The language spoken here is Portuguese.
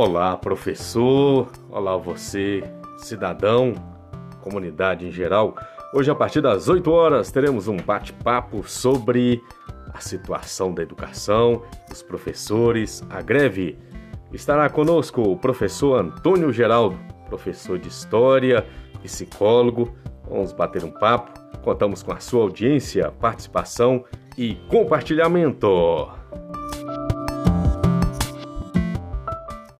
Olá, professor. Olá, você, cidadão, comunidade em geral. Hoje, a partir das 8 horas, teremos um bate-papo sobre a situação da educação, os professores, a greve. Estará conosco o professor Antônio Geraldo, professor de História, psicólogo. Vamos bater um papo. Contamos com a sua audiência, participação e compartilhamento.